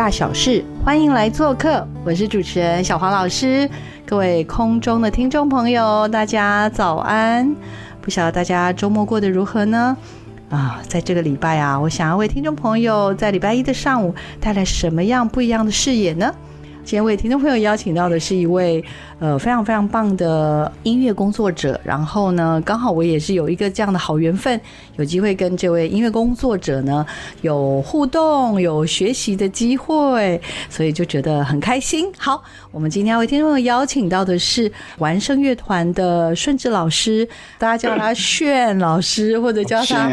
大小事，欢迎来做客，我是主持人小黄老师。各位空中的听众朋友，大家早安！不晓得大家周末过得如何呢？啊，在这个礼拜啊，我想要为听众朋友在礼拜一的上午带来什么样不一样的视野呢？今天为听众朋友邀请到的是一位呃非常非常棒的音乐工作者，然后呢，刚好我也是有一个这样的好缘分，有机会跟这位音乐工作者呢有互动、有学习的机会，所以就觉得很开心。好，我们今天为听众朋友邀请到的是完声乐团的顺治老师，大家叫他炫老师，或者叫他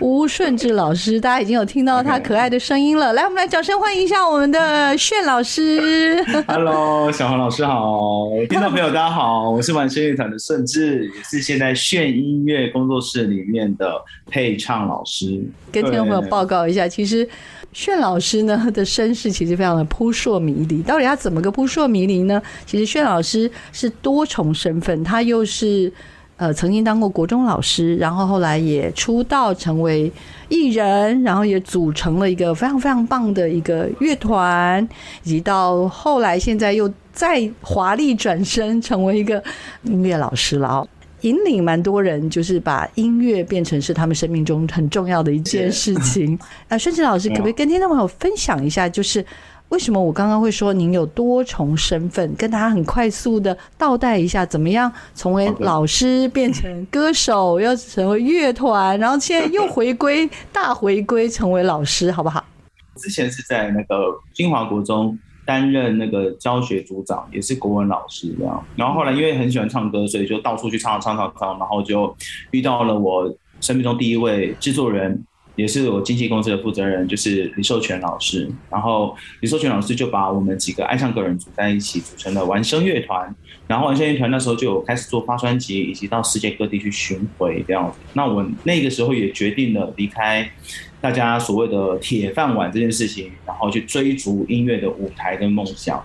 吴顺治老师，大家已经有听到他可爱的声音了。来，我们来掌声欢迎一下我们的炫老师。Hello，小黄老师好，听众朋友大家好，我是玩声乐团的顺志，也是现在炫音乐工作室里面的配唱老师。跟听众朋友报告一下，其实炫老师呢的身世其实非常的扑朔迷离。到底他怎么个扑朔迷离呢？其实炫老师是多重身份，他又是呃曾经当过国中老师，然后后来也出道成为艺人，然后也组成了一个非常非常棒的一个乐团，以及到后来现在又再华丽转身成为一个音乐老师了哦。引领蛮多人，就是把音乐变成是他们生命中很重要的一件事情。啊，顺志老师，可不可以跟听众朋友分享一下，就是为什么我刚刚会说您有多重身份，跟大家很快速的倒带一下，怎么样从为老师变成歌手，又成为乐团，然后现在又回归大回归成为老师，好不好？之前是在那个金华国中担任那个教学组长，也是国文老师这样。然后后来因为很喜欢唱歌，所以就到处去唱唱唱唱，然后就遇到了我生命中第一位制作人，也是我经纪公司的负责人，就是李寿全老师。然后李寿全老师就把我们几个爱唱歌人组在一起，组成了完声乐团。然后完声乐团那时候就有开始做发专辑，以及到世界各地去巡回这样子。那我那个时候也决定了离开大家所谓的铁饭碗这件事情，然后去追逐音乐的舞台跟梦想。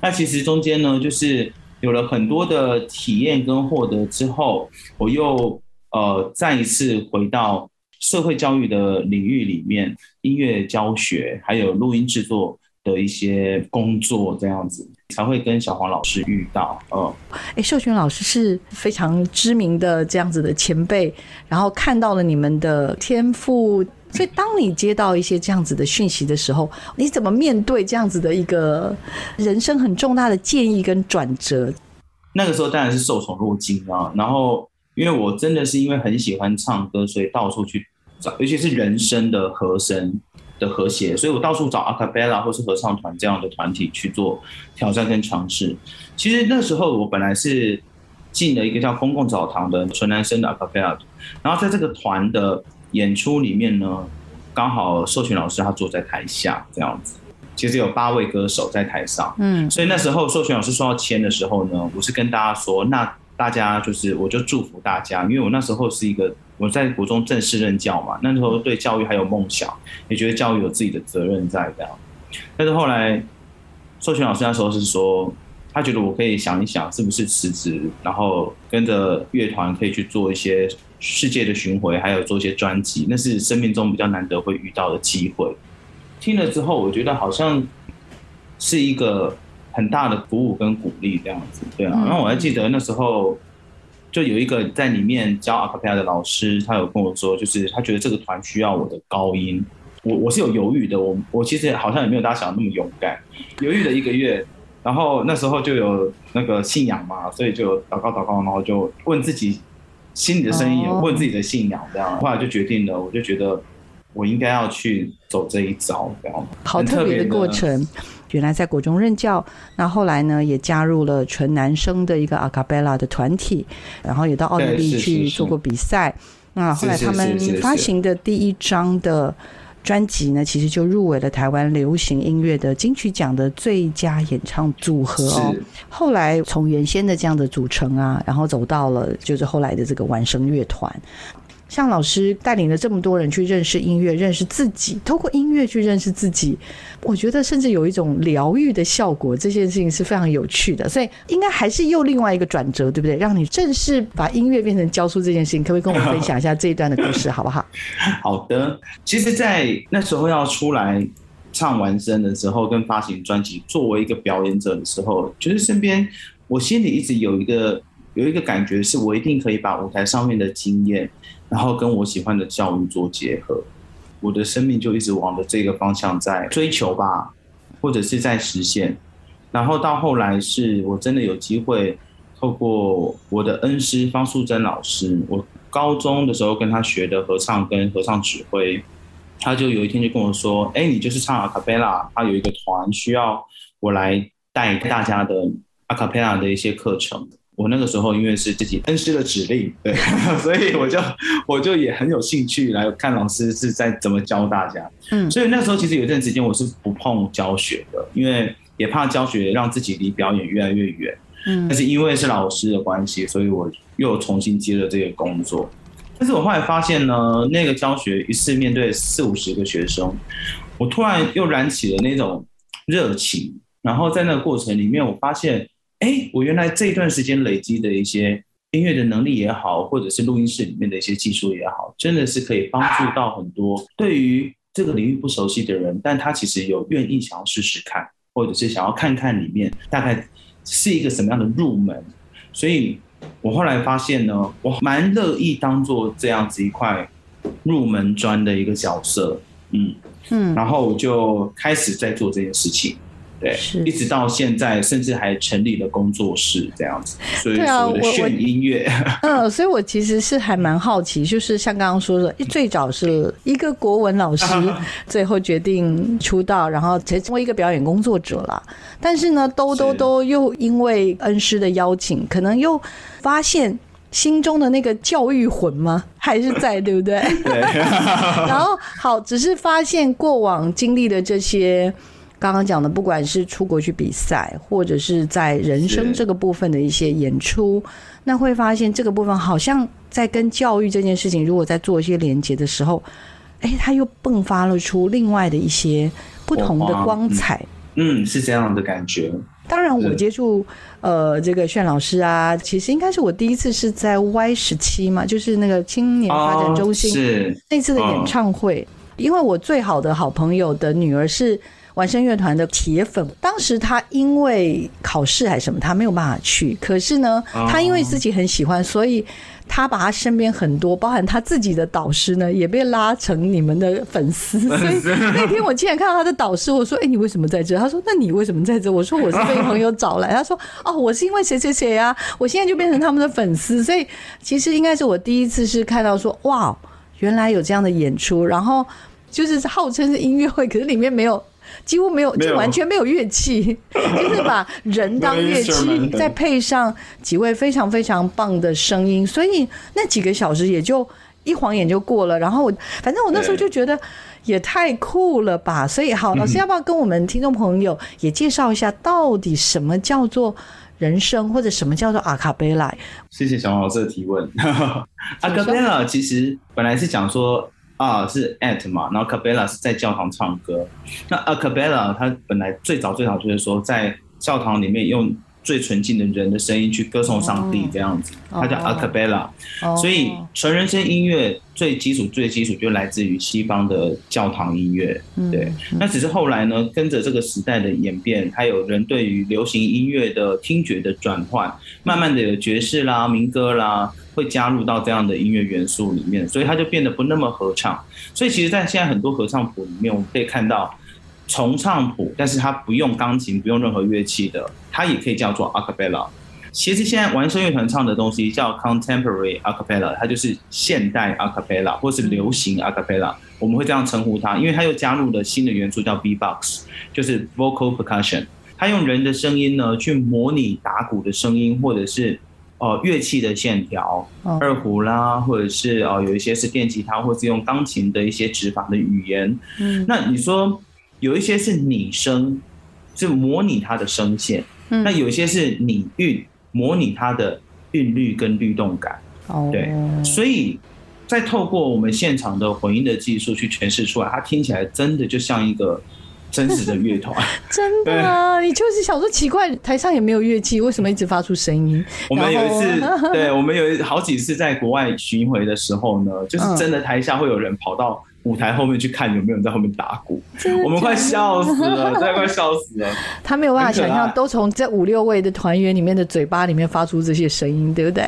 那其实中间呢，就是有了很多的体验跟获得之后，我又呃再一次回到社会教育的领域里面，音乐教学还有录音制作的一些工作这样子。才会跟小黄老师遇到，嗯，哎，秀群老师是非常知名的这样子的前辈，然后看到了你们的天赋，所以当你接到一些这样子的讯息的时候，你怎么面对这样子的一个人生很重大的建议跟转折？那个时候当然是受宠若惊啊，然后因为我真的是因为很喜欢唱歌，所以到处去找，尤其是人声的和声。的和谐，所以我到处找 a cappella 或是合唱团这样的团体去做挑战跟尝试。其实那时候我本来是进了一个叫公共澡堂的纯男生的 a cappella，然后在这个团的演出里面呢，刚好授权老师他坐在台下这样子，其实有八位歌手在台上，嗯，所以那时候授权老师说要签的时候呢，我是跟大家说，那大家就是我就祝福大家，因为我那时候是一个。我在国中正式任教嘛，那时候对教育还有梦想，也觉得教育有自己的责任在这样。但是后来，授权老师那时候是说，他觉得我可以想一想，是不是辞职，然后跟着乐团可以去做一些世界的巡回，还有做一些专辑，那是生命中比较难得会遇到的机会。听了之后，我觉得好像是一个很大的鼓舞跟鼓励这样子，对啊。然后我还记得那时候。就有一个在里面教阿卡贝拉的老师，他有跟我说，就是他觉得这个团需要我的高音，我我是有犹豫的，我我其实好像也没有大家想的那么勇敢，犹豫了一个月，然后那时候就有那个信仰嘛，所以就祷告祷告，然后就问自己心里的声音，问自己的信仰，这样，后来就决定了，我就觉得我应该要去走这一招，这样，好特别的过程。原来在国中任教，那后来呢也加入了纯男生的一个阿卡贝拉的团体，然后也到奥地利去做过比赛。那后来他们发行的第一张的。专辑呢，其实就入围了台湾流行音乐的金曲奖的最佳演唱组合哦。后来从原先的这样的组成啊，然后走到了就是后来的这个完声乐团。像老师带领了这么多人去认识音乐、认识自己，透过音乐去认识自己，我觉得甚至有一种疗愈的效果。这件事情是非常有趣的，所以应该还是又另外一个转折，对不对？让你正式把音乐变成教书这件事情，可不可以跟我们分享一下这一段的故事，好不好？好的。其实，在那时候要出来唱完声的时候，跟发行专辑，作为一个表演者的时候，就是身边我心里一直有一个有一个感觉，是我一定可以把舞台上面的经验。然后跟我喜欢的教育做结合，我的生命就一直往着这个方向在追求吧，或者是在实现。然后到后来是我真的有机会透过我的恩师方素珍老师，我高中的时候跟他学的合唱跟合唱指挥，他就有一天就跟我说：“哎，你就是唱阿卡贝拉，他有一个团需要我来带大家的阿卡贝拉的一些课程。”我那个时候因为是自己恩师的指令，对，所以我就我就也很有兴趣来看老师是在怎么教大家。嗯，所以那时候其实有一段时间我是不碰教学的，因为也怕教学让自己离表演越来越远。嗯，但是因为是老师的关系，所以我又重新接了这个工作。但是我后来发现呢，那个教学一次面对四五十个学生，我突然又燃起了那种热情，然后在那个过程里面，我发现。哎，我原来这一段时间累积的一些音乐的能力也好，或者是录音室里面的一些技术也好，真的是可以帮助到很多对于这个领域不熟悉的人，但他其实有愿意想要试试看，或者是想要看看里面大概是一个什么样的入门。所以我后来发现呢，我蛮乐意当做这样子一块入门砖的一个角色，嗯嗯，然后我就开始在做这件事情。对，一直到现在，甚至还成立了工作室这样子。所以啊，我炫音乐。嗯，所以我其实是还蛮好奇，就是像刚刚说的，最早是一个国文老师，最后决定出道，然后成为一个表演工作者了。但是呢，都都都又因为恩师的邀请，可能又发现心中的那个教育魂吗？还是在，对不对？对。然后好，只是发现过往经历的这些。刚刚讲的，不管是出国去比赛，或者是在人生这个部分的一些演出，那会发现这个部分好像在跟教育这件事情，如果在做一些连接的时候，哎，它又迸发了出另外的一些不同的光彩。嗯，是这样的感觉。当然，我接触呃这个炫老师啊，其实应该是我第一次是在 Y 十七嘛，就是那个青年发展中心是那次的演唱会，因为我最好的好朋友的女儿是。完声乐团的铁粉，当时他因为考试还是什么，他没有办法去。可是呢，他因为自己很喜欢，所以他把他身边很多，包含他自己的导师呢，也被拉成你们的粉丝。所以那天我竟然看到他的导师，我说：“哎，你为什么在这？”他说：“那你为什么在这？”我说：“我是被朋友找来。”他说：“哦，我是因为谁谁谁啊，我现在就变成他们的粉丝。”所以其实应该是我第一次是看到说：“哇，原来有这样的演出。”然后就是号称是音乐会，可是里面没有。几乎没有，就完全没有乐器，就是把人当乐器，再配上几位非常非常棒的声音，所以那几个小时也就一晃眼就过了。然后我反正我那时候就觉得也太酷了吧！所以好，老师要不要跟我们听众朋友也介绍一下，到底什么叫做人声，或者什么叫做阿卡贝拉？谢谢小王老师的提问。阿卡贝拉其实本来是讲说。啊，是 at 嘛，然后 cabela 是在教堂唱歌。那 a cabela 它本来最早最早就是说在教堂里面用最纯净的人的声音去歌颂上帝这样子，它叫 a cabela。所以纯人声音乐最基础最基础就来自于西方的教堂音乐。对，那只是后来呢，跟着这个时代的演变，还有人对于流行音乐的听觉的转换，慢慢的有爵士啦、民歌啦。会加入到这样的音乐元素里面，所以它就变得不那么合唱。所以其实，在现在很多合唱谱里面，我们可以看到重唱谱，但是它不用钢琴，不用任何乐器的，它也可以叫做 acapella。其实现在玩声乐团唱的东西叫 contemporary acapella，它就是现代 acapella 或是流行 acapella，我们会这样称呼它，因为它又加入了新的元素叫 B-box，就是 vocal percussion，它用人的声音呢去模拟打鼓的声音，或者是呃乐器的线条，二胡啦，或者是呃有一些是电吉他，或是用钢琴的一些指法的语言。嗯，那你说有一些是拟声，是模拟它的声线，那有一些是拟韵。模拟它的韵律跟律动感，哦对，所以再透过我们现场的混音的技术去诠释出来，它听起来真的就像一个真实的乐团。真的啊，你就是想说奇怪，台上也没有乐器，为什么一直发出声音？我们有一次，对我们有好几次在国外巡回的时候呢，就是真的台下会有人跑到。舞台后面去看有没有人在后面打鼓，我们快笑死了，真的快笑死了。他没有办法想象，都从这五六位的团员里面的嘴巴里面发出这些声音，对不对？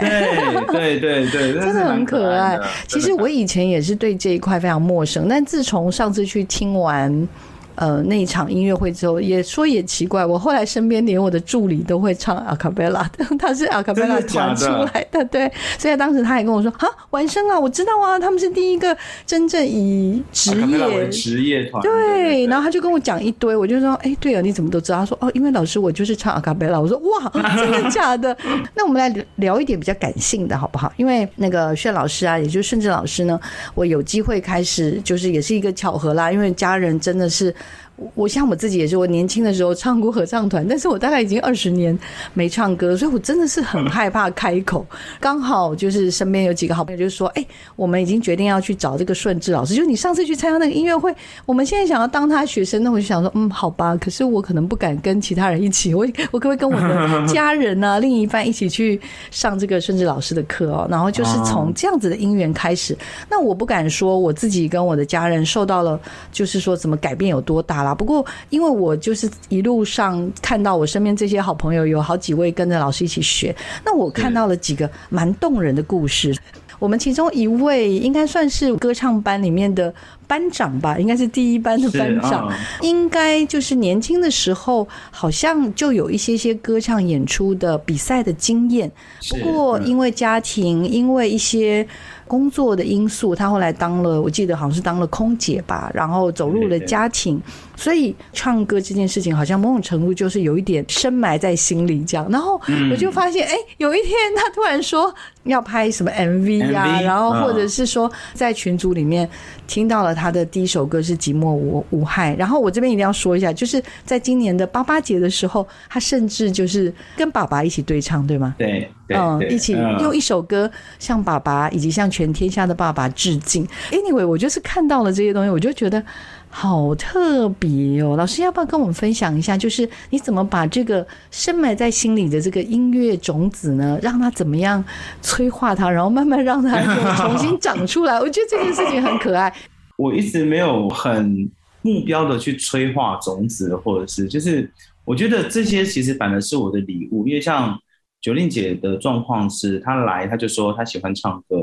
对对对对，真的很可爱。其实我以前也是对这一块非常陌生，但自从上次去听完。呃，那一场音乐会之后，也说也奇怪，我后来身边连我的助理都会唱阿卡贝拉的，他是阿卡贝拉团出来的，对。所以当时他也跟我说：“啊，完生啊，我知道啊，他们是第一个真正以职业职业团。”对，然后他就跟我讲一堆，我就说：“哎，对啊，你怎么都知道？”他说：“哦，因为老师我就是唱阿卡贝拉。”我说：“哇，真的假的？” 那我们来聊一点比较感性的好不好？因为那个炫老师啊，也就是顺治老师呢，我有机会开始，就是也是一个巧合啦，因为家人真的是。我像我自己也是，我年轻的时候唱过合唱团，但是我大概已经二十年没唱歌，所以我真的是很害怕开口。刚好就是身边有几个好朋友，就是说，哎，我们已经决定要去找这个顺治老师，就是你上次去参加那个音乐会，我们现在想要当他学生，那我就想说，嗯，好吧，可是我可能不敢跟其他人一起，我我可不可以跟我的 家人呢、另一半一起去上这个顺治老师的课哦？然后就是从这样子的因缘开始，那我不敢说我自己跟我的家人受到了，就是说怎么改变有多大。不过，因为我就是一路上看到我身边这些好朋友，有好几位跟着老师一起学，那我看到了几个蛮动人的故事。我们其中一位应该算是歌唱班里面的班长吧，应该是第一班的班长，应该就是年轻的时候好像就有一些些歌唱演出的比赛的经验。不过因为家庭，因为一些。工作的因素，他后来当了，我记得好像是当了空姐吧，然后走入了家庭，所以唱歌这件事情好像某种程度就是有一点深埋在心里这样。然后我就发现，哎，有一天他突然说要拍什么 MV 呀，然后或者是说在群组里面听到了他的第一首歌是《寂寞无无害》，然后我这边一定要说一下，就是在今年的八八节的时候，他甚至就是跟爸爸一起对唱，对吗？对。嗯，一起用一首歌向爸爸以及向全天下的爸爸致敬。Anyway，我就是看到了这些东西，我就觉得好特别哦。老师要不要跟我们分享一下，就是你怎么把这个深埋在心里的这个音乐种子呢，让它怎么样催化它，然后慢慢让它 重新长出来？我觉得这件事情很可爱。我一直没有很目标的去催化种子，或者是就是我觉得这些其实反而是我的礼物，因为像。九令姐的状况是，她来，她就说她喜欢唱歌。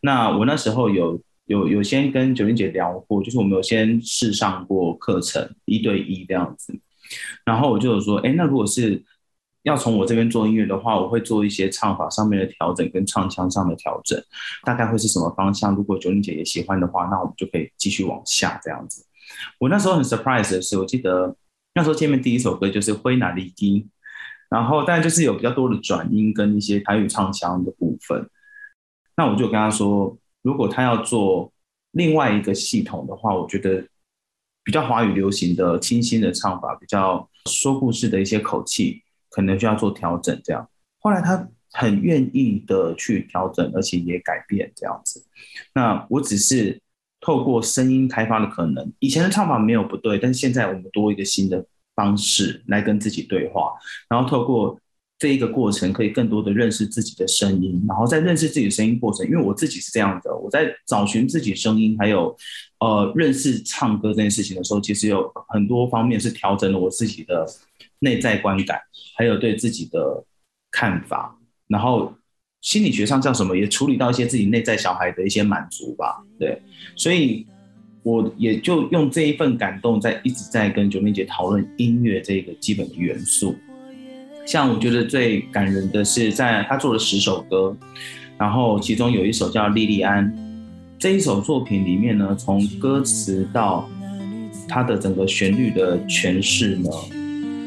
那我那时候有有有先跟九令姐聊过，就是我们有先试上过课程，一对一这样子。然后我就有说，哎，那如果是要从我这边做音乐的话，我会做一些唱法上面的调整，跟唱腔上的调整，大概会是什么方向？如果九令姐也喜欢的话，那我们就可以继续往下这样子。我那时候很 surprise 的是，我记得那时候见面第一首歌就是《灰拿里基》。然后，但就是有比较多的转音跟一些台语唱腔的部分。那我就跟他说，如果他要做另外一个系统的话，我觉得比较华语流行的清新的唱法，比较说故事的一些口气，可能就要做调整。这样，后来他很愿意的去调整，而且也改变这样子。那我只是透过声音开发的可能，以前的唱法没有不对，但是现在我们多一个新的。方式来跟自己对话，然后透过这一个过程，可以更多的认识自己的声音，然后在认识自己的声音过程，因为我自己是这样的，我在找寻自己声音，还有呃认识唱歌这件事情的时候，其实有很多方面是调整了我自己的内在观感，还有对自己的看法，然后心理学上叫什么，也处理到一些自己内在小孩的一些满足吧，对，所以。我也就用这一份感动，在一直在跟九妹姐讨论音乐这个基本的元素。像我觉得最感人的是，在他做了十首歌，然后其中有一首叫《莉莉安》。这一首作品里面呢，从歌词到他的整个旋律的诠释呢，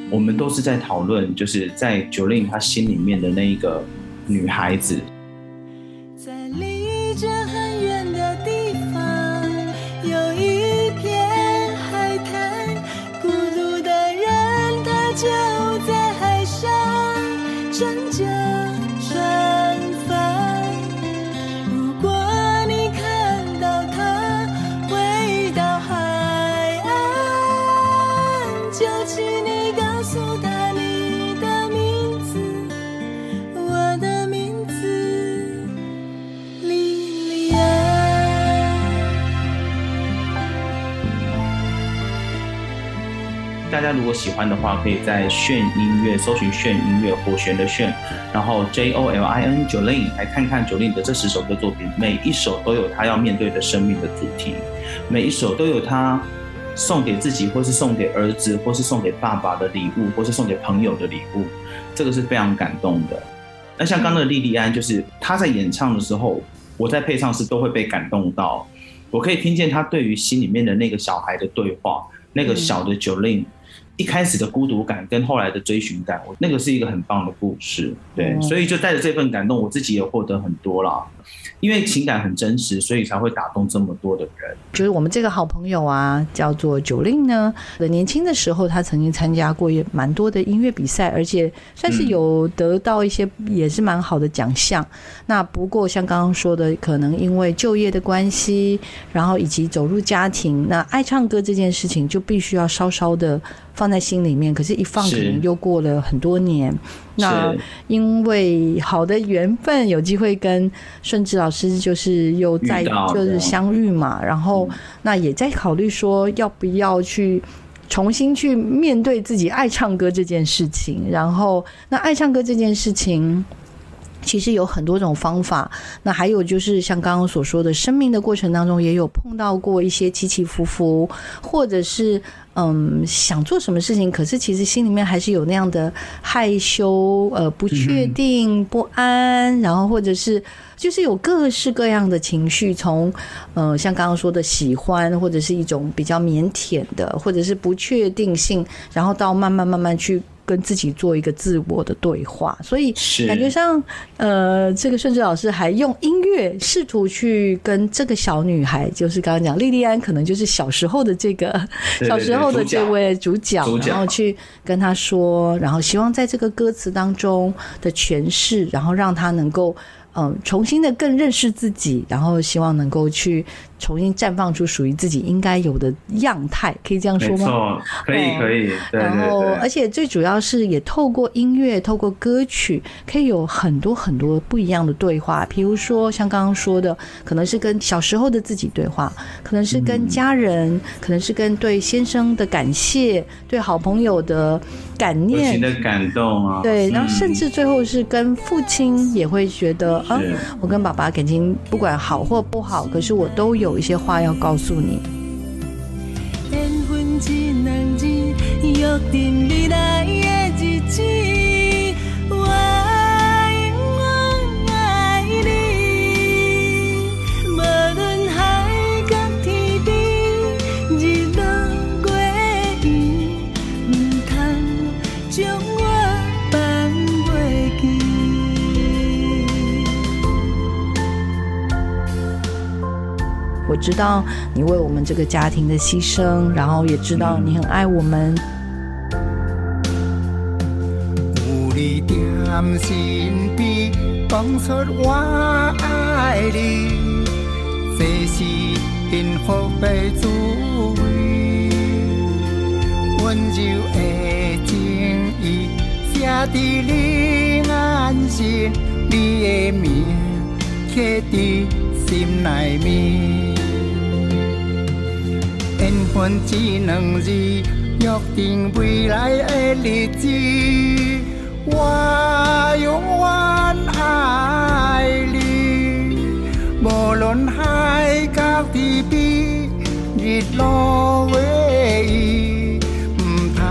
我们都是在讨论，就是在九令他心里面的那一个女孩子。家如果喜欢的话，可以在炫音乐搜寻炫音乐火旋的炫，然后 J O L I N Jolin 来看看 Jolin 的这十首歌作品，每一首都有他要面对的生命的主题，每一首都有他送给自己，或是送给儿子，或是送给爸爸的礼物，或是送给朋友的礼物，这个是非常感动的。那像刚刚的莉莉安，就是他在演唱的时候，我在配唱时都会被感动到，我可以听见他对于心里面的那个小孩的对话，那个小的 Jolin。一开始的孤独感跟后来的追寻感，我那个是一个很棒的故事，对，所以就带着这份感动，我自己也获得很多了。因为情感很真实，所以才会打动这么多的人。就是我们这个好朋友啊，叫做九令呢。年轻的时候，他曾经参加过也蛮多的音乐比赛，而且算是有得到一些也是蛮好的奖项。那不过像刚刚说的，可能因为就业的关系，然后以及走入家庭，那爱唱歌这件事情就必须要稍稍的放在心里面。可是，一放可能又过了很多年。那因为好的缘分，有机会跟顺治老师就是又在就是相遇嘛，然后那也在考虑说要不要去重新去面对自己爱唱歌这件事情。然后那爱唱歌这件事情，其实有很多种方法。那还有就是像刚刚所说的，生命的过程当中也有碰到过一些起起伏伏，或者是。嗯，想做什么事情，可是其实心里面还是有那样的害羞、呃不确定、不安，然后或者是就是有各式各样的情绪，从呃像刚刚说的喜欢，或者是一种比较腼腆的，或者是不确定性，然后到慢慢慢慢去。跟自己做一个自我的对话，所以感觉上，呃，这个顺治老师还用音乐试图去跟这个小女孩，就是刚刚讲莉莉安，可能就是小时候的这个小时候的这位主角，然后去跟她说，然后希望在这个歌词当中的诠释，然后让她能够。嗯，重新的更认识自己，然后希望能够去重新绽放出属于自己应该有的样态，可以这样说吗？可以，可以。然后，而且最主要是也透过音乐，透过歌曲，可以有很多很多不一样的对话。比如说，像刚刚说的，可能是跟小时候的自己对话，可能是跟家人，可能是跟对先生的感谢，对好朋友的。感念的感动啊，对，然后甚至最后是跟父亲也会觉得啊，我跟爸爸感情不管好或不好，可是我都有有一些话要告诉你。知道你为我们这个家庭的牺牲，然后也知道你很爱我们。有你。在身边，讲出我爱你，这是幸福的滋味。温柔的情意写在你。眼睛，你。的名刻在心内面。缘分只两字，约定未来的日子。我永远爱你，无论海角天边，日落雨雨，唔通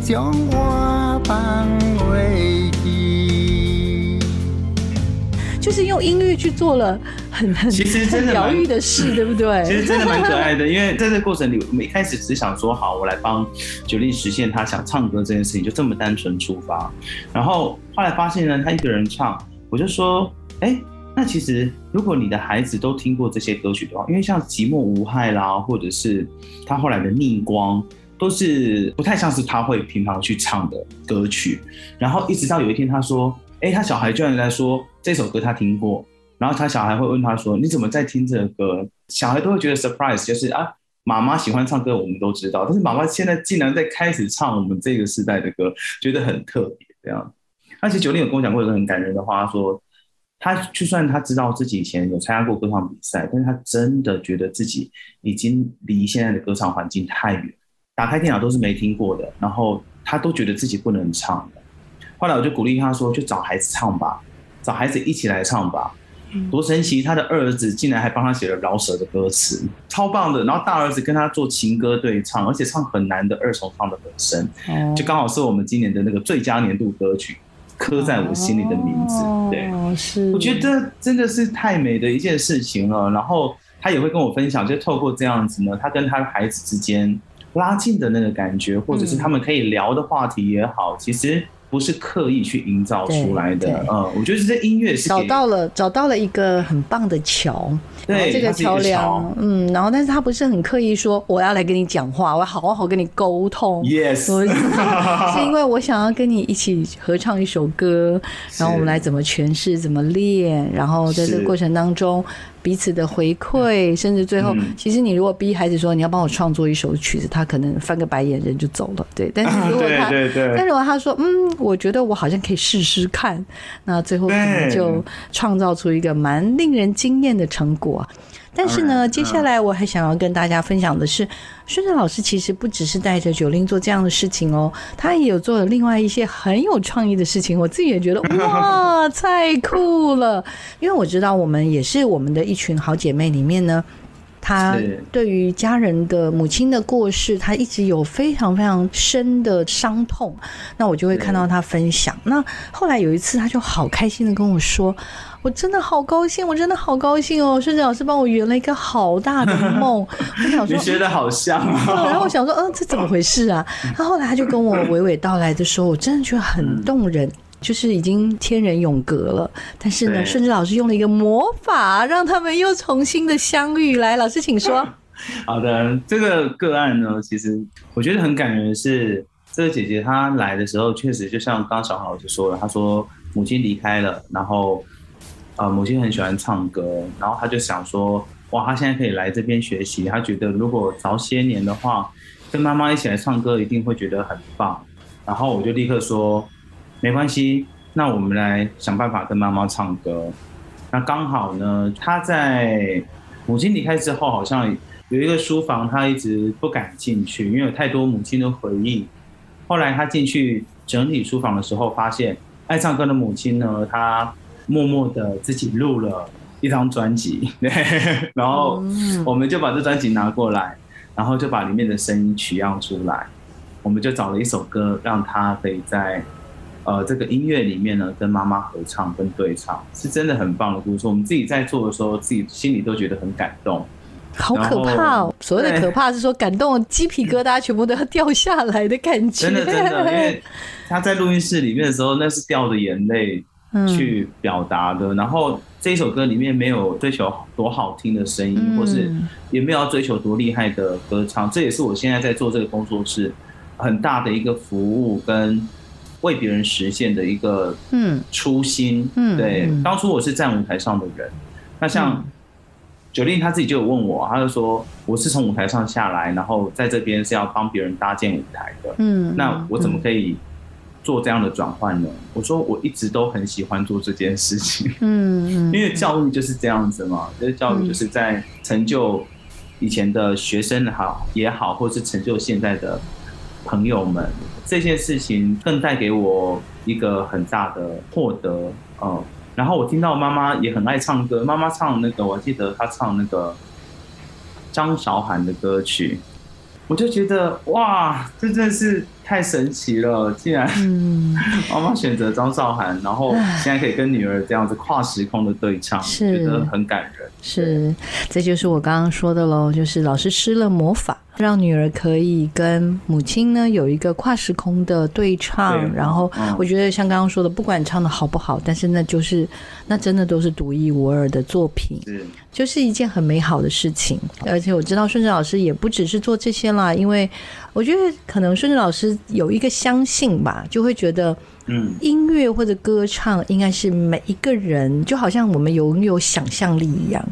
将我。放袂记。就是用音乐去做了很很其实真的疗愈的事，对不对？其实真的蛮可爱的，因为在这个过程里，我们一开始只想说，好，我来帮九力实现他想唱歌这件事情，就这么单纯出发。然后后来发现呢，他一个人唱，我就说，哎，那其实如果你的孩子都听过这些歌曲的话，因为像《寂寞无害》啦，或者是他后来的《逆光》，都是不太像是他会平常去唱的歌曲。然后一直到有一天，他说，哎，他小孩居然在说这首歌他听过。然后他小孩会问他说：“你怎么在听这个歌？”小孩都会觉得 surprise，就是啊，妈妈喜欢唱歌，我们都知道，但是妈妈现在竟然在开始唱我们这个时代的歌，觉得很特别。这样，而且九零有跟我讲过一个很感人的话，说他就算他知道自己以前有参加过歌唱比赛，但是他真的觉得自己已经离现在的歌唱环境太远，打开电脑都是没听过的，然后他都觉得自己不能唱的。后来我就鼓励他说：“就找孩子唱吧，找孩子一起来唱吧。”多神奇！他的二儿子竟然还帮他写了饶舌的歌词，超棒的。然后大儿子跟他做情歌对唱，而且唱很难的二重唱的和声，就刚好是我们今年的那个最佳年度歌曲，刻在我心里的名字。对，是，我觉得真的是太美的一件事情了。然后他也会跟我分享，就透过这样子呢，他跟他的孩子之间拉近的那个感觉，或者是他们可以聊的话题也好，其实。不是刻意去营造出来的，嗯，我觉得这音乐是找到了找到了一个很棒的桥，对这个桥。梁，嗯，然后但是他不是很刻意说我要来跟你讲话，我要好好跟你沟通，yes，是因为我想要跟你一起合唱一首歌，然后我们来怎么诠释，怎么练，然后在这个过程当中。彼此的回馈，甚至最后，其实你如果逼孩子说你要帮我创作一首曲子，他可能翻个白眼人就走了。对，但是如果他，但如果他说嗯，我觉得我好像可以试试看，那最后可能就创造出一个蛮令人惊艳的成果。但是呢，接下来我还想要跟大家分享的是，孙正老师其实不只是带着九零做这样的事情哦，他也有做了另外一些很有创意的事情。我自己也觉得 哇，太酷了！因为我知道我们也是我们的一群好姐妹里面呢。他对于家人的母亲的过世，他一直有非常非常深的伤痛。那我就会看到他分享。那后来有一次，他就好开心的跟我说：“我真的好高兴，我真的好高兴哦！”顺子老师帮我圆了一个好大的梦。我想说，你学的好像。然后我想说，嗯，这怎么回事啊？他后来他就跟我娓娓道来的时候，我真的觉得很动人。就是已经天人永隔了，但是呢，顺治老师用了一个魔法，让他们又重新的相遇。来，老师请说。好的，这个个案呢，其实我觉得很感人的。是这个姐姐她来的时候，确实就像刚小黄老师说的，她说母亲离开了，然后呃，母亲很喜欢唱歌，然后他就想说，哇，他现在可以来这边学习，他觉得如果早些年的话，跟妈妈一起来唱歌，一定会觉得很棒。然后我就立刻说。没关系，那我们来想办法跟妈妈唱歌。那刚好呢，他在母亲离开之后，好像有一个书房，他一直不敢进去，因为有太多母亲的回忆。后来他进去整理书房的时候，发现爱唱歌的母亲呢，她默默的自己录了一张专辑，对，然后我们就把这专辑拿过来，然后就把里面的声音取样出来，我们就找了一首歌，让他可以在。呃，这个音乐里面呢，跟妈妈合唱跟对唱，是真的很棒的故事。我们自己在做的时候，自己心里都觉得很感动。好可怕哦！所谓的可怕是说感动，鸡皮疙瘩全部都要掉下来的感觉。真的真的，因为他在录音室里面的时候，那是掉着眼泪去表达的。然后这一首歌里面没有追求多好听的声音，或是也没有要追求多厉害的歌唱。这也是我现在在做这个工作室很大的一个服务跟。为别人实现的一个嗯初心，嗯，对，当初我是站舞台上的人，那像九令他自己就有问我，他就说我是从舞台上下来，然后在这边是要帮别人搭建舞台的，嗯，那我怎么可以做这样的转换呢？我说我一直都很喜欢做这件事情，嗯，因为教育就是这样子嘛，就是教育就是在成就以前的学生好也好，或是成就现在的朋友们。这件事情更带给我一个很大的获得，嗯，然后我听到妈妈也很爱唱歌，妈妈唱那个，我记得她唱那个张韶涵的歌曲，我就觉得哇，这真的是太神奇了！竟然嗯，妈妈选择张韶涵，然后现在可以跟女儿这样子跨时空的对唱，是觉得很感人。是，这就是我刚刚说的喽，就是老师施了魔法，让女儿可以跟母亲呢有一个跨时空的对唱，对然后嗯我觉得像刚刚说的，不管唱的好不好，但是那就是那真的都是独一无二的作品。是，就是一件很美好的事情。而且我知道顺治老师也不只是做这些啦，因为我觉得可能顺治老师有一个相信吧，就会觉得嗯，音乐或者歌唱应该是每一个人，就好像我们拥有想象力一样，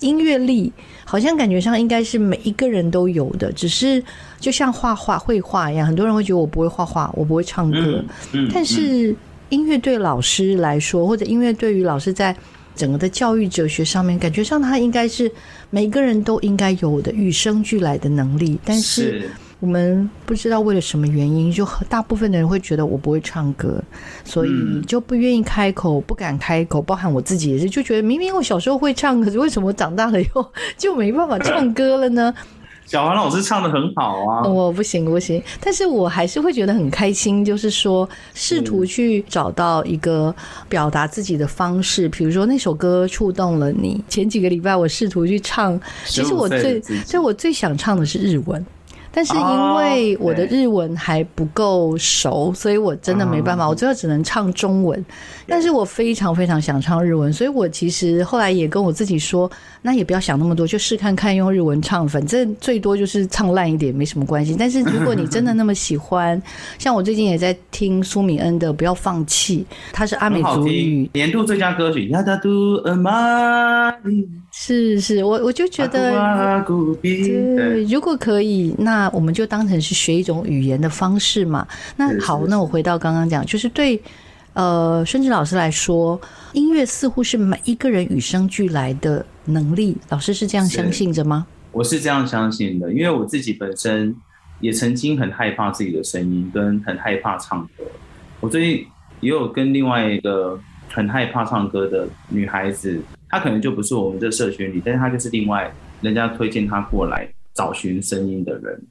音乐力好像感觉上应该是每一个人都有的，只是就像画画、绘画一样，很多人会觉得我不会画画，我不会唱歌，嗯嗯，但是音乐对老师来说，或者音乐对于老师在整个的教育哲学上面，感觉上他应该是每个人都应该有的与生俱来的能力。但是是我们不知道为了什么原因，就大部分的人会觉得我不会唱歌，所以嗯就不愿意开口，不敢开口。包含我自己也是，就觉得明明我小时候会唱，可是为什么长大了以后就没办法唱歌了呢？小黄老师唱的很好啊，我不行不行，但是我还是会觉得很开心，就是说试图去找到一个表达自己的方式，比如说那首歌触动了你。前几个礼拜我试图去唱，其实我最的自己就我最想唱的是日文。但是因为我的日文还不够熟，所以我真的没办法，我最后只能唱中文。但是我非常非常想唱日文，所以我其实后来也跟我自己说，那也不要想那么多，就试看看用日文唱，反正最多就是唱烂一点没什么关系。但是如果你真的那么喜欢，像我最近也在听苏米恩的《不要放弃》，它是阿美族语，，年度最佳歌曲，是是，我我就觉得。对，如果可以，那我们就当成是学一种语言的方式嘛。那好，那我回到刚刚讲，就是对呃孙志老师来说，音乐似乎是每一个人与生俱来的能力。老师是这样相信着吗？我是这样相信的，因为我自己本身也曾经很害怕自己的声音，跟很害怕唱歌。我最近也有跟另外一个很害怕唱歌的女孩子，她可能就不是我们这社群里，但是他就是另外人家推荐他过来找寻声音的人。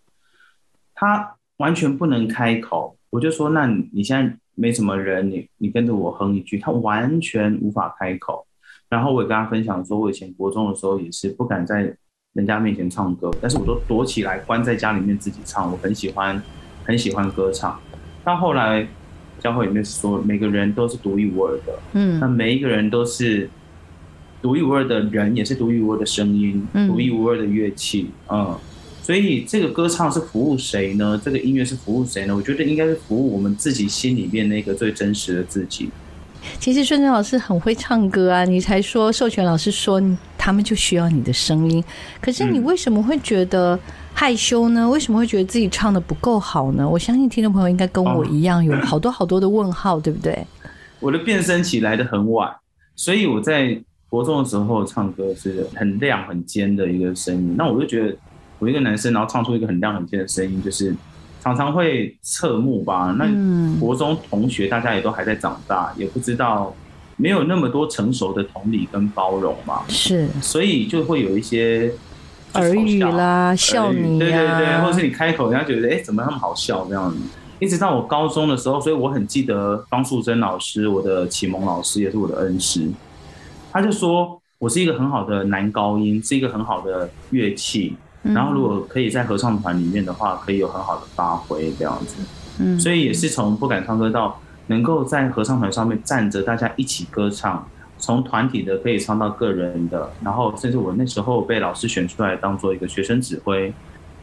他完全不能开口，我就说：“那你你现在没什么人，你你跟着我哼一句。”他完全无法开口。然后我也跟他分享说，我以前国中的时候也是不敢在人家面前唱歌，但是我都躲起来，关在家里面自己唱。我很喜欢，很喜欢歌唱。到后来，教会里面说，每个人都是独一无二的，嗯那嗯每一个人都是独一无二的人，也是独一无二的声音，嗯独一无二的乐器，嗯。所以这个歌唱是服务谁呢？这个音乐是服务谁呢？我觉得应该是服务我们自己心里面那个最真实的自己。其实顺正老师很会唱歌啊，你才说授权老师说他们就需要你的声音，可是你嗯为什么会觉得害羞呢？为什么会觉得自己唱的不够好呢？我相信听众朋友应该跟我一样，有好多好多的问号，对不对？我的变声期来的很晚，所以我在国中的时候唱歌是很亮很尖的一个声音。那我就觉得我一个男生，然后唱出一个很亮很尖的声音，就是常常会侧目吧。那嗯国中同学大家也都还在长大，也不知道没有那么多成熟的同理跟包容嘛，是所以就会有一些就耳语啦，笑你对呀、对对，或者是你开口，人家觉得哎、诶怎么那么好笑这样子。一直到我高中的时候，所以我很记得方素珍老师，我的启蒙老师，也是我的恩师。他就说我是一个很好的男高音，是一个很好的乐器。嗯然后如果可以在合唱团里面的话，可以有很好的发挥这样子。嗯所以也是从不敢唱歌到能够在合唱团上面站着，大家一起歌唱，从团体的可以唱到个人的，然后甚至我那时候被老师选出来当做一个学生指挥。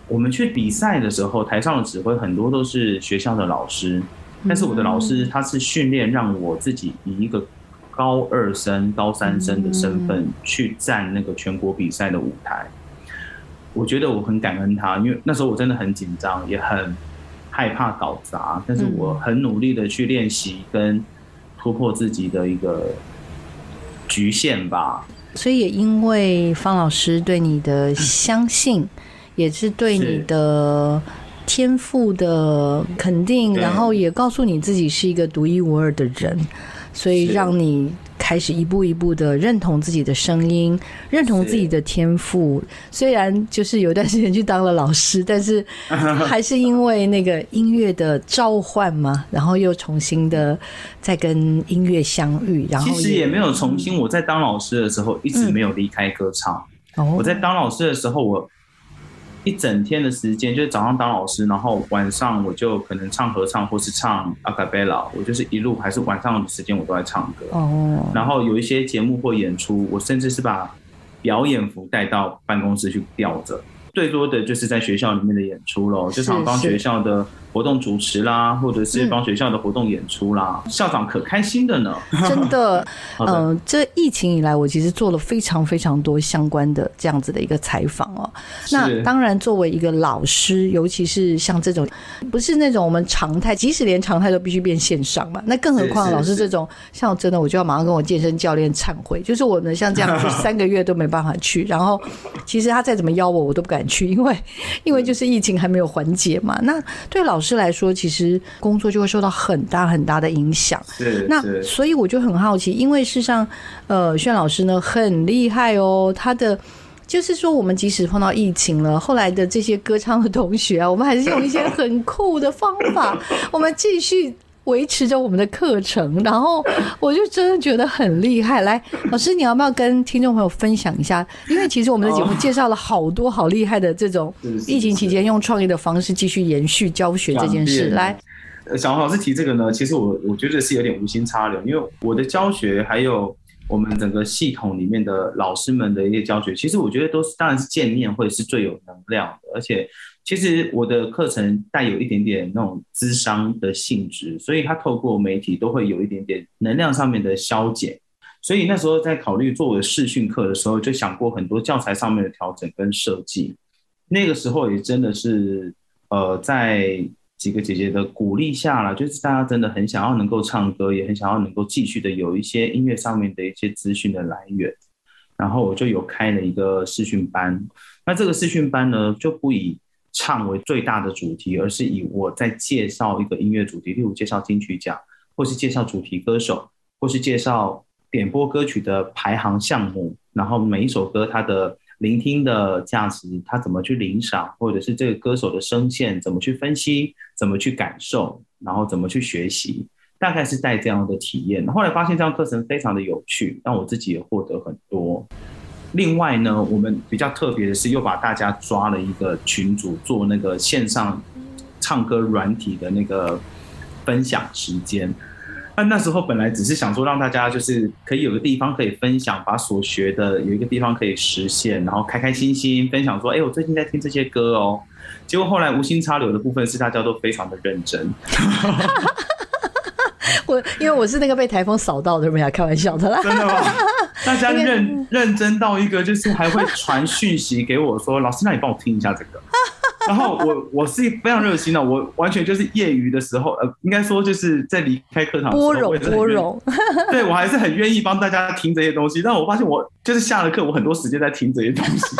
我们去比赛的时候，台上的指挥很多都是学校的老师，但是我的老师他是训练让我自己以一个高二生、高三生的身份去站那个全国比赛的舞台。我觉得我很感恩他，因为那时候我真的很紧张，也很害怕搞砸，但是我很努力的去练习跟突破自己的一个局限吧。所以也因为方老师对你的相信，也是对你的天赋的肯定，然后也告诉你自己是一个独一无二的人，所以让你开始一步一步的认同自己的声音，认同自己的天赋。虽然就是有段时间去当了老师，但是 还是因为那个音乐的召唤嘛，然后又重新的再跟音乐相遇。然后其实也没有重新，我在当老师的时候一直没有离开歌唱。哦我在当老师的时候，我一整天的时间就是早上当老师，然后晚上我就可能唱合唱或是唱阿卡贝拉，我就是一路还是晚上的时间我都在唱歌。哦，然后有一些节目或演出，我甚至是把表演服带到办公室去吊着。最多的就是在学校里面的演出咯，是就常帮学校的活动主持啦，或者是帮学校的活动演出啦。校长可开心的呢。真的，嗯、这疫情以来，我其实做了非常非常多相关的这样子的一个采访哦。那当然，作为一个老师，尤其是像这种不是那种我们常态，即使连常态都必须变线上嘛，那更何况老师这种，像真的我就要马上跟我健身教练忏悔，就是我们像这样子 三个月都没办法去，然后其实他再怎么邀我，我都不敢去，因为因为就是疫情还没有缓解嘛。那对老师来说，其实工作就会受到很大很大的影响。那是是所以我就很好奇，因为事实上，呃，炫老师呢很厉害哦，他的。就是说，我们即使碰到疫情了，后来的这些歌唱的同学啊，我们还是用一些很酷的方法，我们继续维持着我们的课程。然后，我就真的觉得很厉害。来，老师，你要不要跟听众朋友分享一下？因为其实我们的节目介绍了好多好厉害的这种 疫情期间用创意的方式继续延续教学这件事。来，呃小黄老师提这个呢，其实我我觉得是有点无心插柳，因为我的教学还有我们整个系统里面的老师们的一些教学，其实我觉得都是当然是见面会是最有能量的，而且其实我的课程带有一点点那种智商的性质，所以它透过媒体都会有一点点能量上面的消减。所以那时候在考虑做我的视讯课的时候，就想过很多教材上面的调整跟设计。那个时候也真的是呃，在几个姐姐的鼓励下啦，就是大家真的很想要能够唱歌，也很想要能够继续的有一些音乐上面的一些资讯的来源。然后我就有开了一个视讯班，那这个视讯班呢，就不以唱为最大的主题，而是以我在介绍一个音乐主题，例如介绍金曲奖，或是介绍主题歌手，或是介绍点播歌曲的排行项目，然后每一首歌它的聆听的价值，它怎么去领赏，或者是这个歌手的声线怎么去分析，怎么去感受，然后怎么去学习，大概是带这样的体验。后来发现这样课程非常的有趣，让我自己也获得很多。另外呢，我们比较特别的是，又把大家抓了一个群组，做那个线上唱歌软体的那个分享时间。那那时候本来只是想说让大家就是可以有个地方可以分享，把所学的有一个地方可以实现，然后开开心心分享说，哎，我最近在听这些歌哦。结果后来无心插柳的部分是大家都非常的认真，我因为我是那个被台风扫到的，没有开玩笑的啦。真的吗？大家认认真到一个，就是还会传讯息给我说：“老师，那你帮我听一下这个。”然后我我是非常热心的，我完全就是业余的时候，呃，应该说就是在离开课堂的时候波荣我也很愿意波荣，对我还是很愿意帮大家听这些东西。但我发现我就是下了课，我很多时间在听这些东西。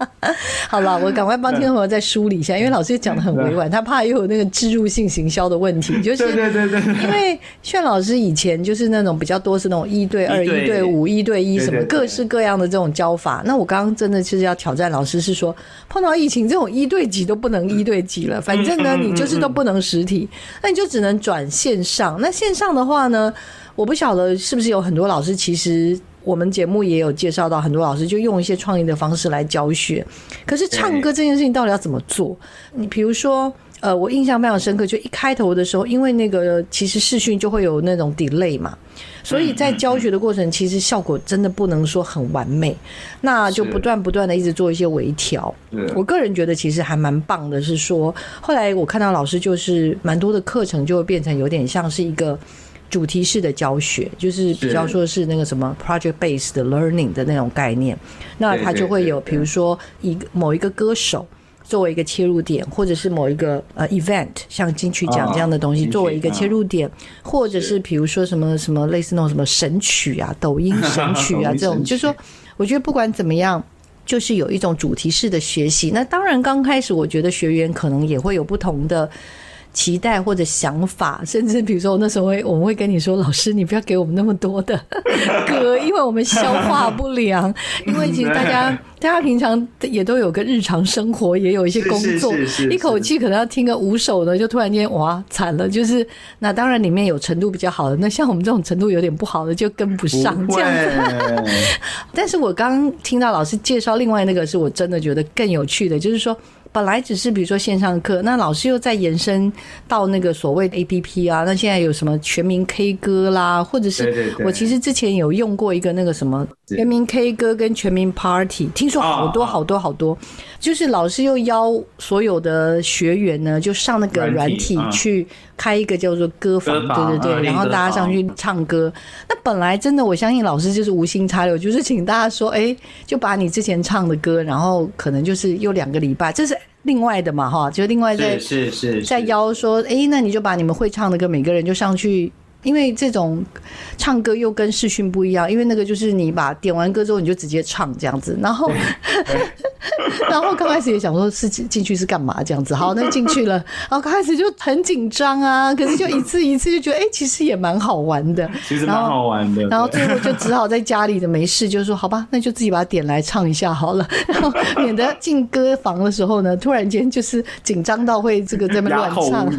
好了，我赶快帮听众朋友再梳理一下，因为老师讲的很 委婉，他怕又有那个植入性行销的问题，就是对对对对对，因为炫老师以前就是那种比较多是那种一对二、一一对对五、一对一什么各式各样的这种教法。那我刚刚真的就是要挑战老师，是说碰到疫情这种一对几都不能一对几了，反正呢你就是都不能实体，那你就只能转线上。那线上的话呢，我不晓得是不是有很多老师其实。我们节目也有介绍到，很多老师就用一些创意的方式来教学。可是唱歌这件事情到底要怎么做？你比如说，呃，我印象非常深刻，就一开头的时候，因为那个其实视讯就会有那种 delay 嘛，所以在教学的过程，其实效果真的不能说很完美，那就不断不断的一直做一些微调。我个人觉得其实还蛮棒的，是说后来我看到老师就是蛮多的课程就会变成有点像是一个。主题式的教学，就是比较说是那个什么 project based learning 的那种概念，那它就会有，比如说一个某一个歌手作为一个切入点，或者是某一个呃 event，像金曲奖这样的东西哦作为一个切入点，或者是比如说什么什么类似那种什么神曲啊、抖音神曲啊这种，就是说，我觉得不管怎么样。就是有一种主题式的学习，那当然刚开始我觉得学员可能也会有不同的期待或者想法，甚至比如说我那时候会我们会跟你说，老师你不要给我们那么多的 歌，因为我们消化不良。因为其实大家大家平常也都有个日常生活，也有一些工作，是是是是一口气可能要听个五首的，就突然间哇惨了，就是那当然里面有程度比较好的，那像我们这种程度有点不好的就跟不上这样子。但是我刚刚听到老师介绍另外那个，是我真的觉得更有趣的，就是说。本来只是比如说线上课，那老师又在延伸到那个所谓的 A P P 啊，那现在有什么全民 K 歌啦，或者是我其实之前有用过一个那个什么全民 K 歌跟全民 Party，听说好多好多好多，就是老师又邀所有的学员呢，就上那个软软体去开一个叫做歌房，对对对，嗯然后大家上去唱歌。那本来真的，我相信老师就是无心插柳，就是请大家说，哎，就把你之前唱的歌，然后可能就是又两个礼拜，这是另外的嘛，哈，就另外再是是是再是邀说，哎，那你就把你们会唱的歌，每个人就上去。因为这种唱歌又跟视讯不一样，因为那个就是你把点完歌之后你就直接唱这样子，然后 然后刚开始也想说是进进去是干嘛这样子，好，那进去了，然后刚开始就很紧张啊，可是就一次一次就觉得，哎、其实也蛮好玩的，其实蛮好玩的。然后最后就只好在家里的没事，就说好吧，那就自己把它点来唱一下好了，然后 免得进歌房的时候呢，突然间就是紧张到会这个在那乱唱。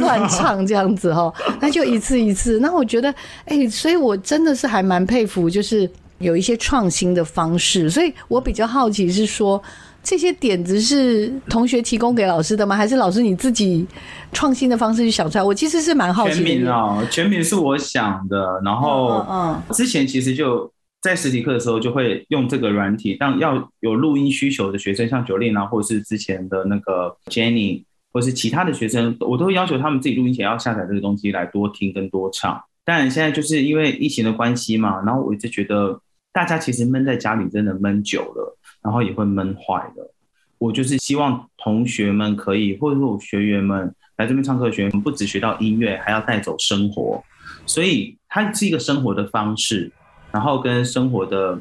乱唱这样子哈，那就一次一次。那我觉得，哎、所以我真的是还蛮佩服，就是有一些创新的方式。所以我比较好奇是说，这些点子是同学提供给老师的吗？还是老师你自己创新的方式去想出来？我其实是蛮好奇的。民哦，全名是我想的，然后嗯之前其实就在实体课的时候就会用这个软体，让要有录音需求的学生，像九令啊，或者是之前的那个 Jenny，或是其他的学生，我都要求他们自己录音前要下载这个东西来多听跟多唱。当然现在就是因为疫情的关系嘛，然后我一直觉得大家其实闷在家里真的闷久了，然后也会闷坏的。我就是希望同学们可以，或者说学员们来这边唱课的学员们，不只学到音乐，还要带走生活，所以它是一个生活的方式，然后跟生活的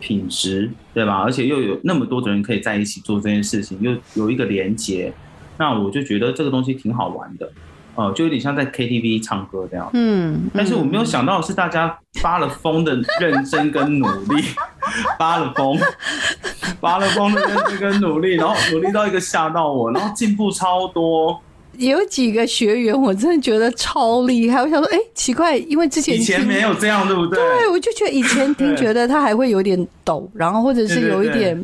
品质，对吧？而且又有那么多的人可以在一起做这件事情，又有一个连接，那我就觉得这个东西挺好玩的，呃，就有点像在 KTV 唱歌这样。嗯，但是我没有想到的是，大家发了疯的认真跟努力，发了疯，发了疯的认真跟努力，然后努力到一个吓到我，然后进步超多。有几个学员我真的觉得超厉害。我想说，哎、奇怪，因为之前以前没有这样，对不对？对，我就觉得以前听觉得他还会有点抖，然后或者是有一点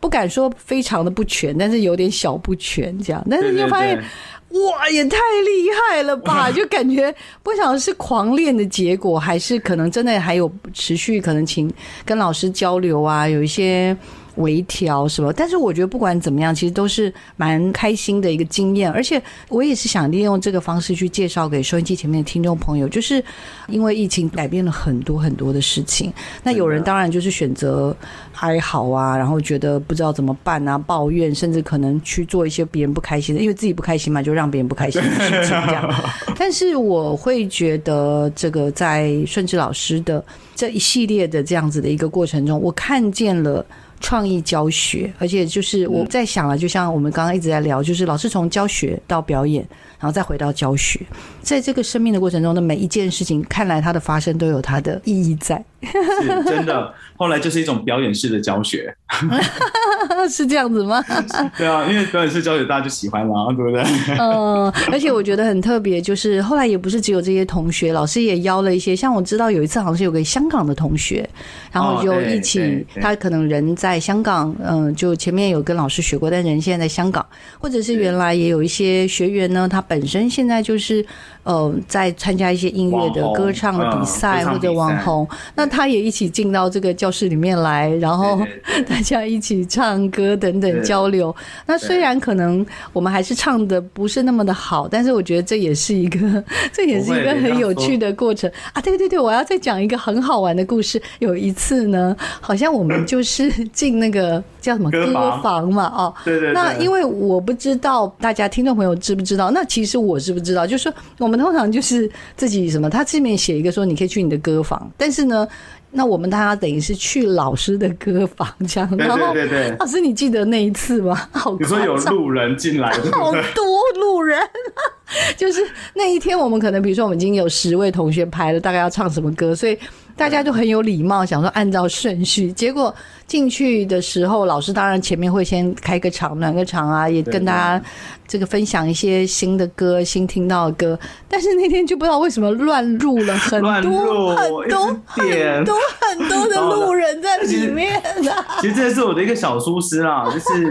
不敢说非常的不全，但是有点小不全这样，但是就发现对。哇，也太厉害了吧！就感觉不晓得是狂练的结果，还是可能真的还有持续可能请跟老师交流啊，有一些微调什么。但是我觉得不管怎么样，其实都是蛮开心的一个经验，而且我也是想利用这个方式去介绍给收音机前面的听众朋友，就是因为疫情改变了很多很多的事情。那有人当然就是选择哀嚎啊，然后觉得不知道怎么办啊，抱怨，甚至可能去做一些别人不开心的，因为自己不开心嘛，就让别人不开心的事情这样。但是我会觉得，这个在顺治老师的这一系列的这样子的一个过程中，我看见了。创意教学，而且就是我在想了，就像我们刚刚一直在聊，就是老师从教学到表演，然后再回到教学，在这个生命的过程中的每一件事情，看来它的发生都有它的意义在，是真的。后来就是一种表演式的教学，是这样子吗？对啊，因为表演式教学大家就喜欢嘛，对不对？嗯，而且我觉得很特别，就是后来也不是只有这些同学，老师也邀了一些，像我知道有一次好像是有个香港的同学，然后就一起，他可能人在香港，嗯，就前面有跟老师学过，但人现在在香港，或者是原来也有一些学员呢，他本身现在就是呃在参加一些音乐的歌唱的比赛、嗯或者网红，那他也一起进到这个教室里面来，然后 大家一起唱歌等等交流。那虽然可能我们还是唱的不是那么的好，但是我觉得这也是一个，这也是一个很有趣的过程啊！对对对，我要再讲一个很好玩的故事。有一次呢，好像我们就是进那个叫什么歌歌房房嘛，哦，对对对。那因为我不知道大家听众朋友知不知道，那其实我是不知道，就是说我们通常就是自己什么，他这面写一个说你可以去你的歌房，但是呢，那我们大家等于是去老师的歌房这样，对然后对对对，老师你记得那一次吗？好你说有路人进来，对好？多路人，就是那一天，我们可能比如说我们已经有十位同学排了，大概要唱什么歌，所以大家就很有礼貌，想说按照顺序。结果进去的时候，老师当然前面会先开个场、暖个场啊，也跟大家这个分享一些新的歌、新听到的歌。但是那天就不知道为什么乱入了很多很多很多很多的路人在里面啊。其实这是我的一个小疏失啦，就是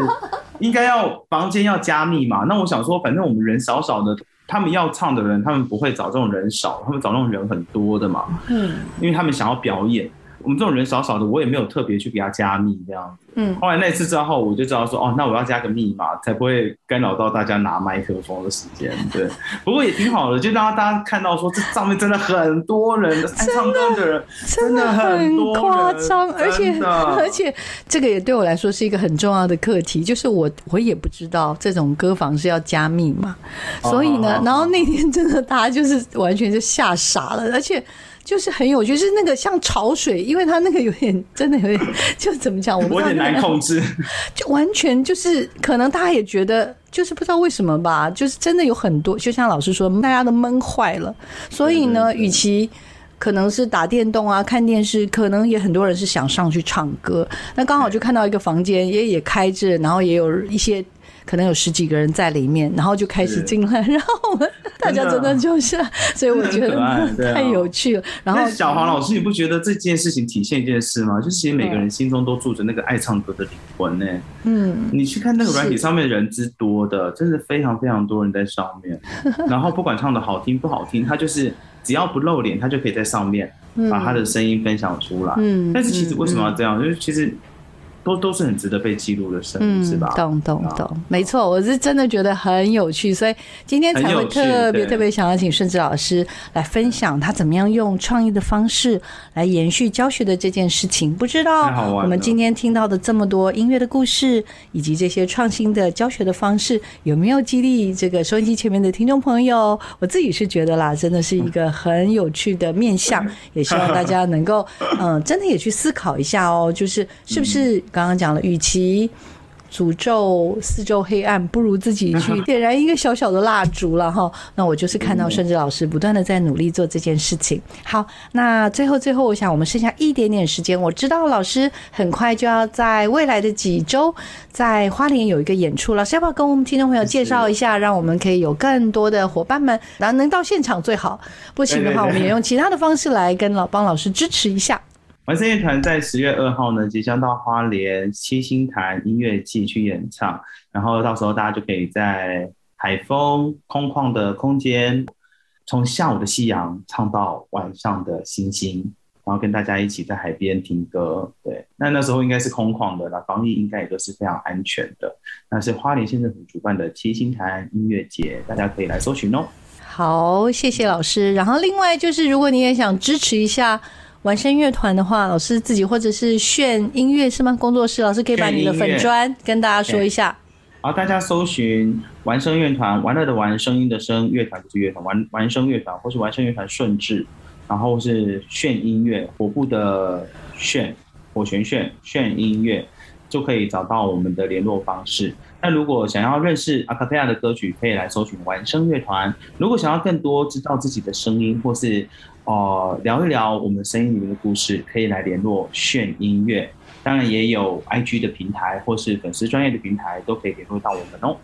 应该要房间要加密嘛。那我想说，反正我们人少少的，他们要唱的人，他们不会找这种人少，他们找那种人很多的嘛。嗯因为他们想要表演。我们这种人少少的，我也没有特别去给他加密这样子。嗯，后来那次之后，我就知道说，哦，那我要加个密码，才不会干扰到大家拿麦克风的时间。对，不过也挺好的，就让大家看到说，这上面真的很多人，爱唱歌的人真的很夸张，而且而且这个也对我来说是一个很重要的课题，就是我我也不知道这种歌房是要加密嘛，所以呢哦，然后那天真的大家就是完全就吓傻了，而且。就是很有趣，是那个像潮水，因为它那个有点真的有点，就怎么讲，我不我有点知道那个难控制。就完全就是，可能大家也觉得，就是不知道为什么吧，就是真的有很多，就像老师说，大家都闷坏了。所以呢，与其可能是打电动啊、看电视，可能也很多人是想上去唱歌。那刚好就看到一个房间也也开着，然后也有一些。可能有十几个人在里面，然后就开始进来，然后我们大家真的就是，所以我觉得啊太有趣了。然后小黄老师，你不觉得这件事情体现一件事吗？就是其实每个人心中都住着那个爱唱歌的灵魂呢、嗯，你去看那个软体上面人之多的，真的非常非常多人在上面。然后不管唱的好听不好听，他就是只要不露脸，他就可以在上面把他的声音分享出来。嗯但是其实为什么要嗯这样？就是其实都都是很值得被记录的声音，是吧？懂懂啊懂，没错，我是真的觉得很有趣，所以今天才会特别特别想要请顺子老师来分享他怎么样用创意的方式来延续教学的这件事情。不知道我们今天听到的这么多音乐的故事，以及这些创新的教学的方式，有没有激励这个收音机前面的听众朋友？我自己是觉得啦，真的是一个很有趣的面向，也希望大家能够嗯，真的也去思考一下哦，就是是不是刚刚讲了，与其诅咒四周黑暗，不如自己去 点燃一个小小的蜡烛了哈。那我就是看到顺治老师不断的在努力做这件事情。好，那最后最后，我想我们剩下一点点时间，我知道老师很快就要在未来的几周在花莲有一个演出，老师要不要跟我们听众朋友介绍一下，让我们可以有更多的伙伴们，然后能到现场最好，不行的话，我们也用其他的方式来跟老帮老师支持一下。完声乐团在十月二号呢，即将到花莲七星潭音乐季去演唱，然后到时候大家就可以在海风空旷的空间，从下午的夕阳唱到晚上的星星，然后跟大家一起在海边听歌。对，那那时候应该是空旷的啦，防疫应该也都是非常安全的。那是花莲县政府主办的七星潭音乐节，大家可以来搜寻哦。好，谢谢老师。然后另外就是，如果你也想支持一下完声乐团的话，老师自己或者是炫音乐是吗？工作室老师可以把你的粉砖跟大家说一下。好，大家搜寻玩声乐团，玩乐的玩，声音的声，乐团就是乐团，玩玩声乐团，或是玩声乐团顺治，然后是炫音乐，火部的炫，火旋炫，炫音乐，就可以找到我们的联络方式。那如果想要认识阿卡贝亚的歌曲，可以来搜寻玩声乐团。如果想要更多知道自己的声音，或是哦聊一聊我们声音里面的故事，可以来联络炫音乐。当然也有 IG 的平台或是粉丝专业的平台，都可以联络到我们哦。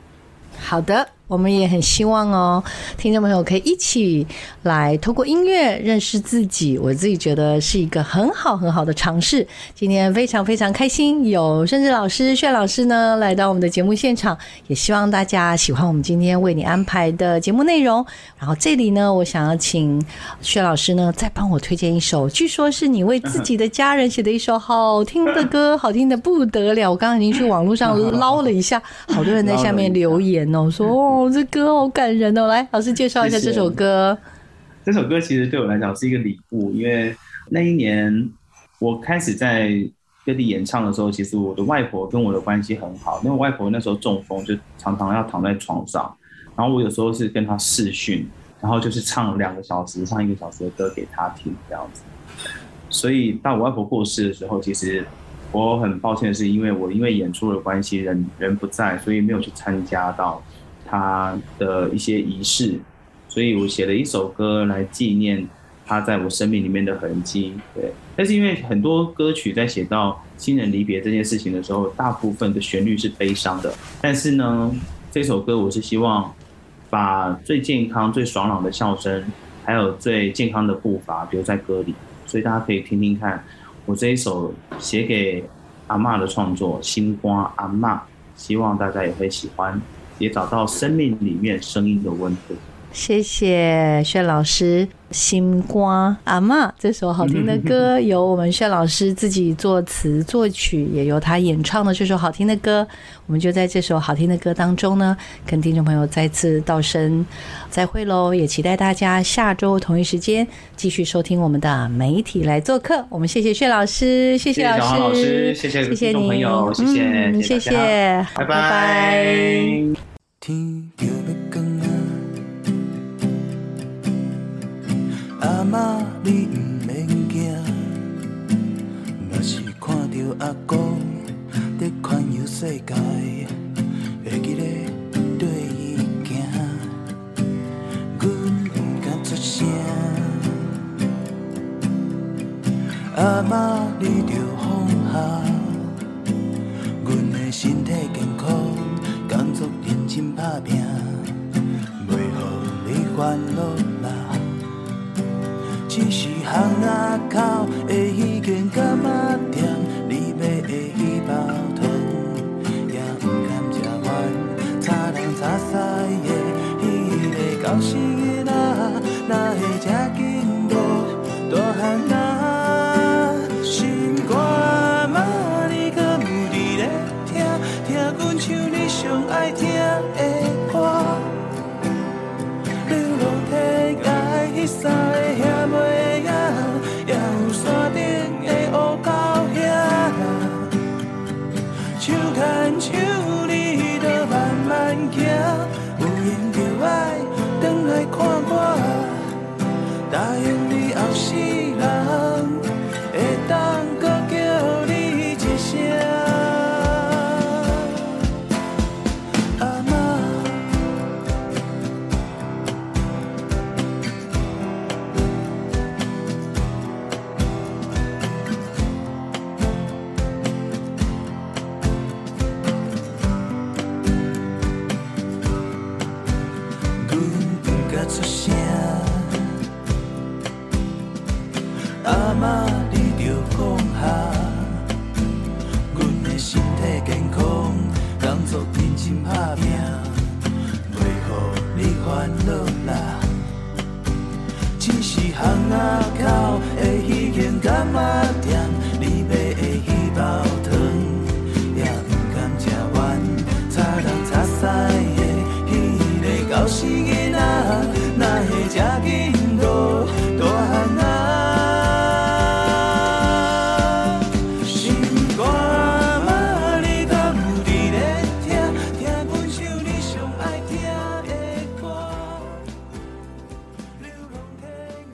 好的，我们也很希望哦，听众朋友可以一起来透过音乐认识自己。我自己觉得是一个很好很好的尝试。今天非常非常开心，有甚至老师、炫老师呢来到我们的节目现场，也希望大家喜欢我们今天为你安排的节目内容。然后这里呢，我想要请薛老师呢再帮我推荐一首，据说是你为自己的家人写的一首好听的歌，好听的不得了。我刚刚已经去网络上捞了一下，好多人在下面留言哦，说哦这歌好感人哦。来，老师介绍一下这首歌。这首歌其实对我来讲是一个礼物，因为那一年我开始在各地演唱的时候，其实我的外婆跟我的关系很好，因为我外婆那时候中风，就常常要躺在床上，然后我有时候是跟她视讯，然后就是唱两个小时、唱一个小时的歌给她听这样子。所以到我外婆过世的时候，其实我很抱歉是，因为我因为演出的关系，人人不在，所以没有去参加到他的一些仪式，所以我写了一首歌来纪念他在我生命里面的痕迹。对，但是因为很多歌曲在写到亲人离别这件事情的时候，大部分的旋律是悲伤的，但是呢，这首歌我是希望把最健康、最爽朗的笑声，还有最健康的步伐留在歌里，所以大家可以听听看我这一首写给阿嬷的创作《星光阿嬷》，希望大家也会喜欢，也找到生命里面声音的温度。谢谢薛老师，《星光阿妈》这首好听的歌，由我们薛老师自己作词作曲，也由他演唱的这首好听的歌，我们就在这首好听的歌当中呢，跟听众朋友再次道声再会喽！也期待大家下周同一时间继续收听我们的媒体来做客。我们谢谢薛老师，谢谢老师，谢谢谢谢听众朋友，谢谢，嗯，谢谢拜拜。天就要光啊，阿嬷你毋免惊，若是看到阿公在环游世界，会记得对伊行，阮毋敢出声。阿嬷你着放下，阮的身体健认真打拼，袂互你烦恼啦。只是巷仔口的迄间干妈店，I have.